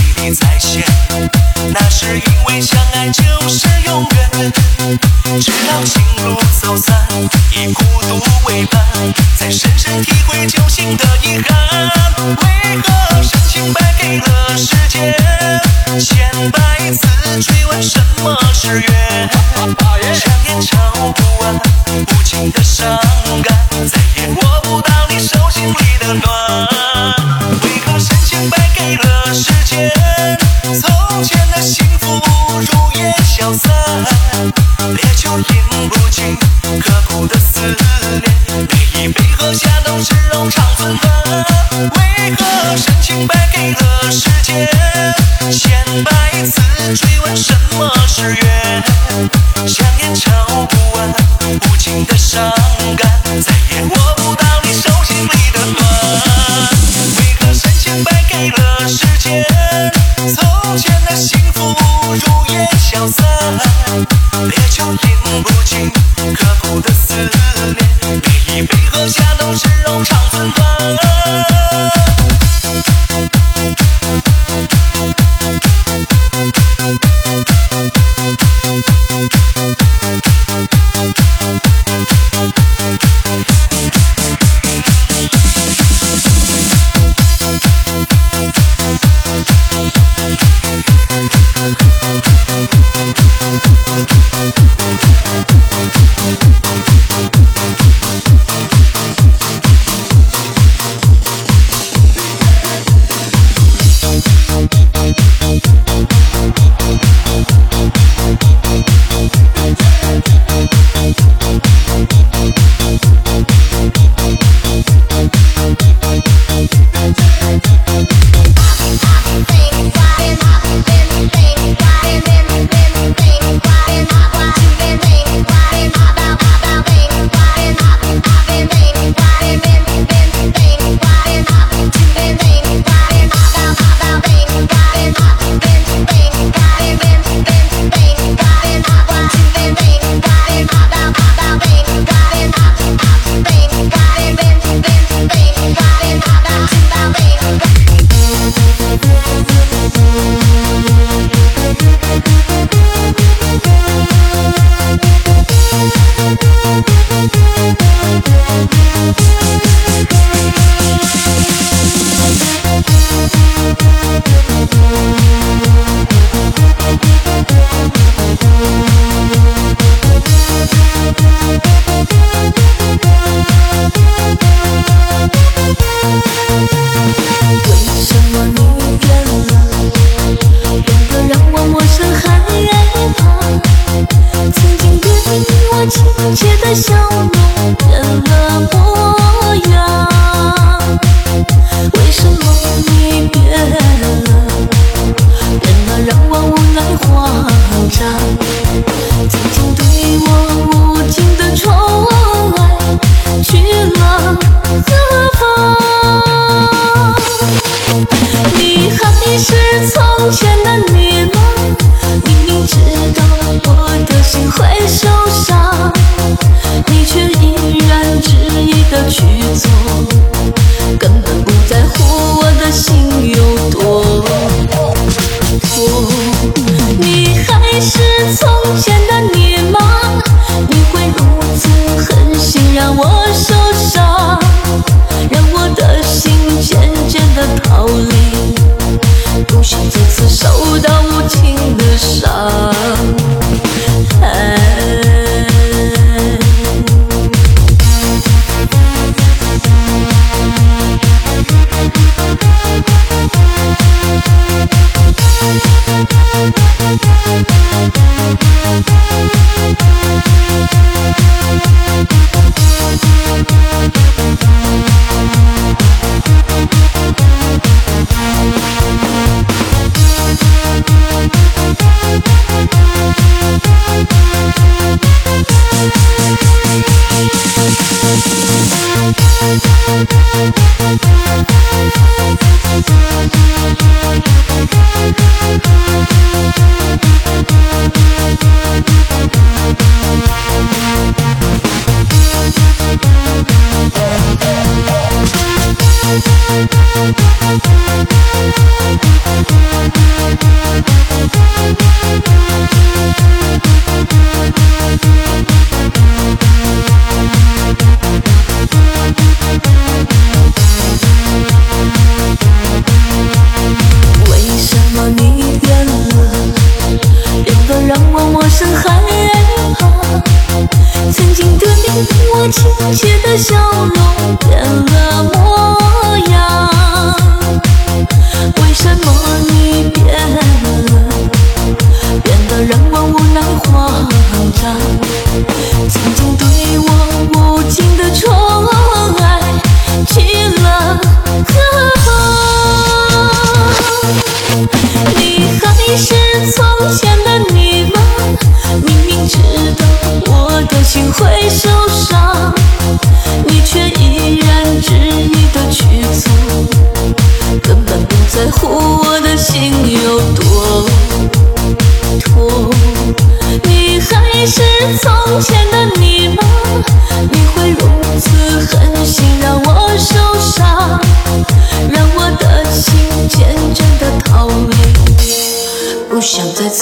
历历在先，那是因为相爱就是永远。直到情路走散，以孤独为伴，才深深体会旧情的遗憾。为何深情败给了时间？千百次追问什么是缘，想念唱不完，无尽的伤感，再也握不到你手心里的暖。so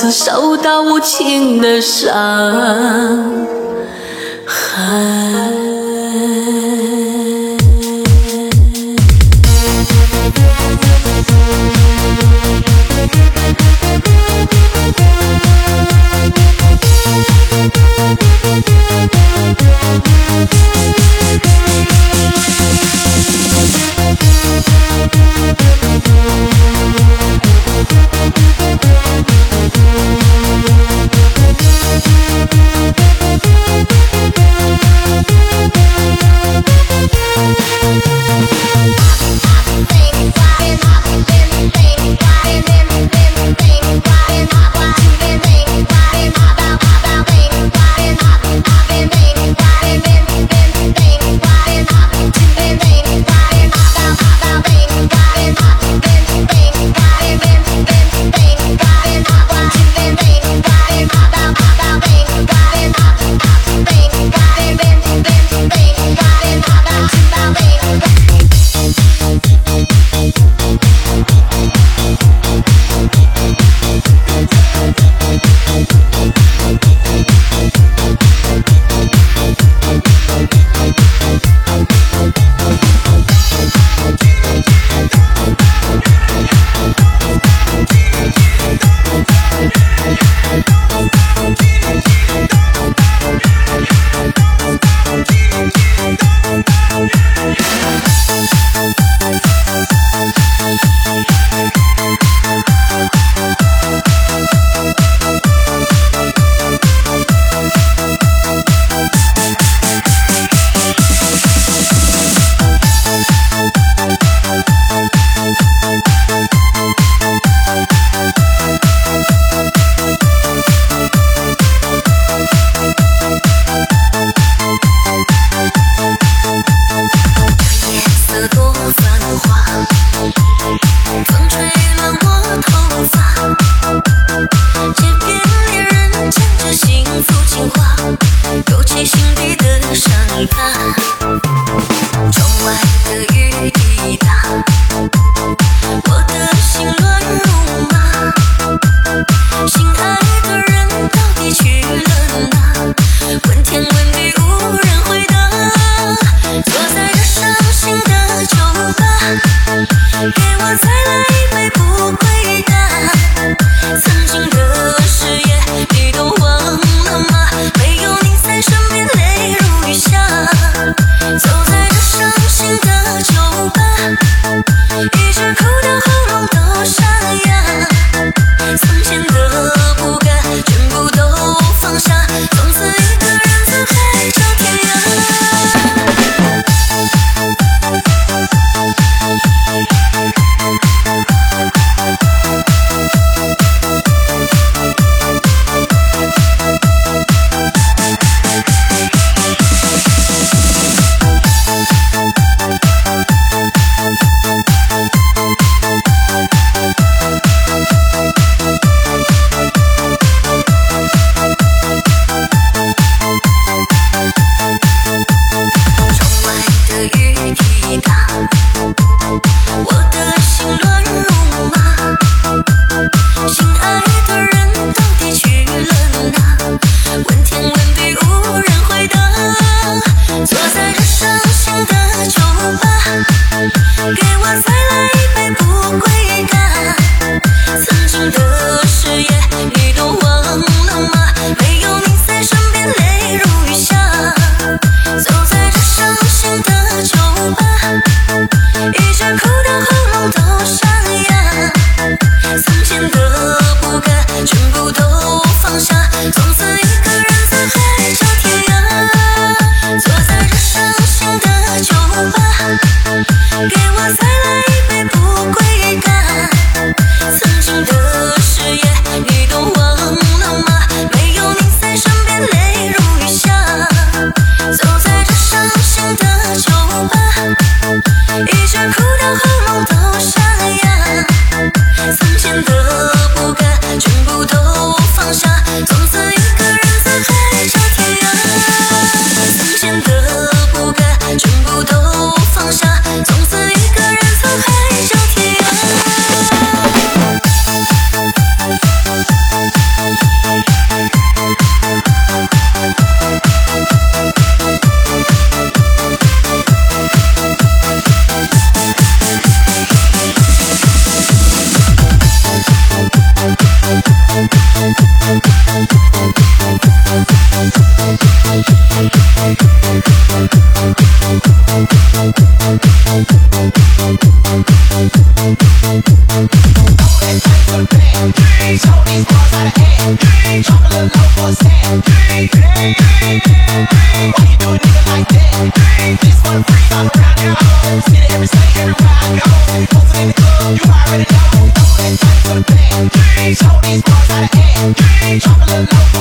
次受到无情的伤害。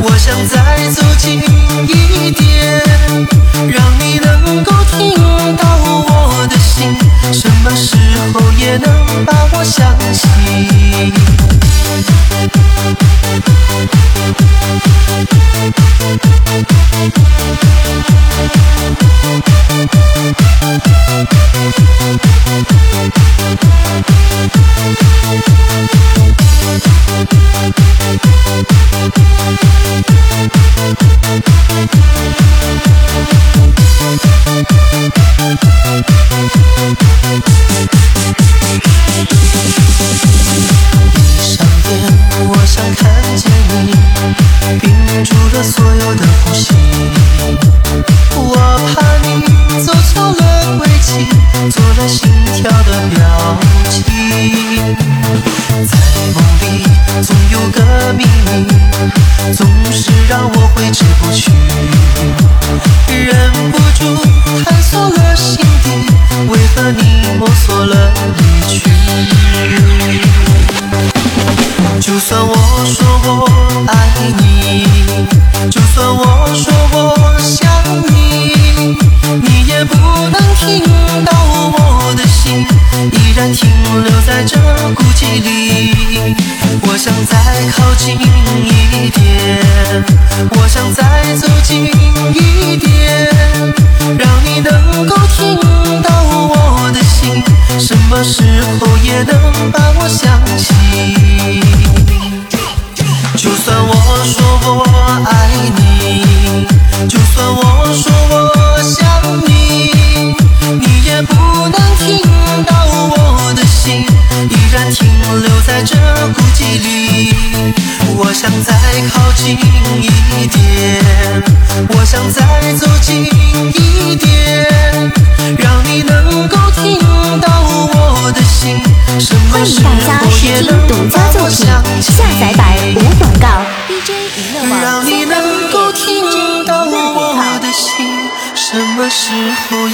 我想在再靠近一点，我想再走近一点，让你能够听到我的心。什么时候也能欢迎大家收听独家作品，下载版无广告。让你能够听到我的心，什么时候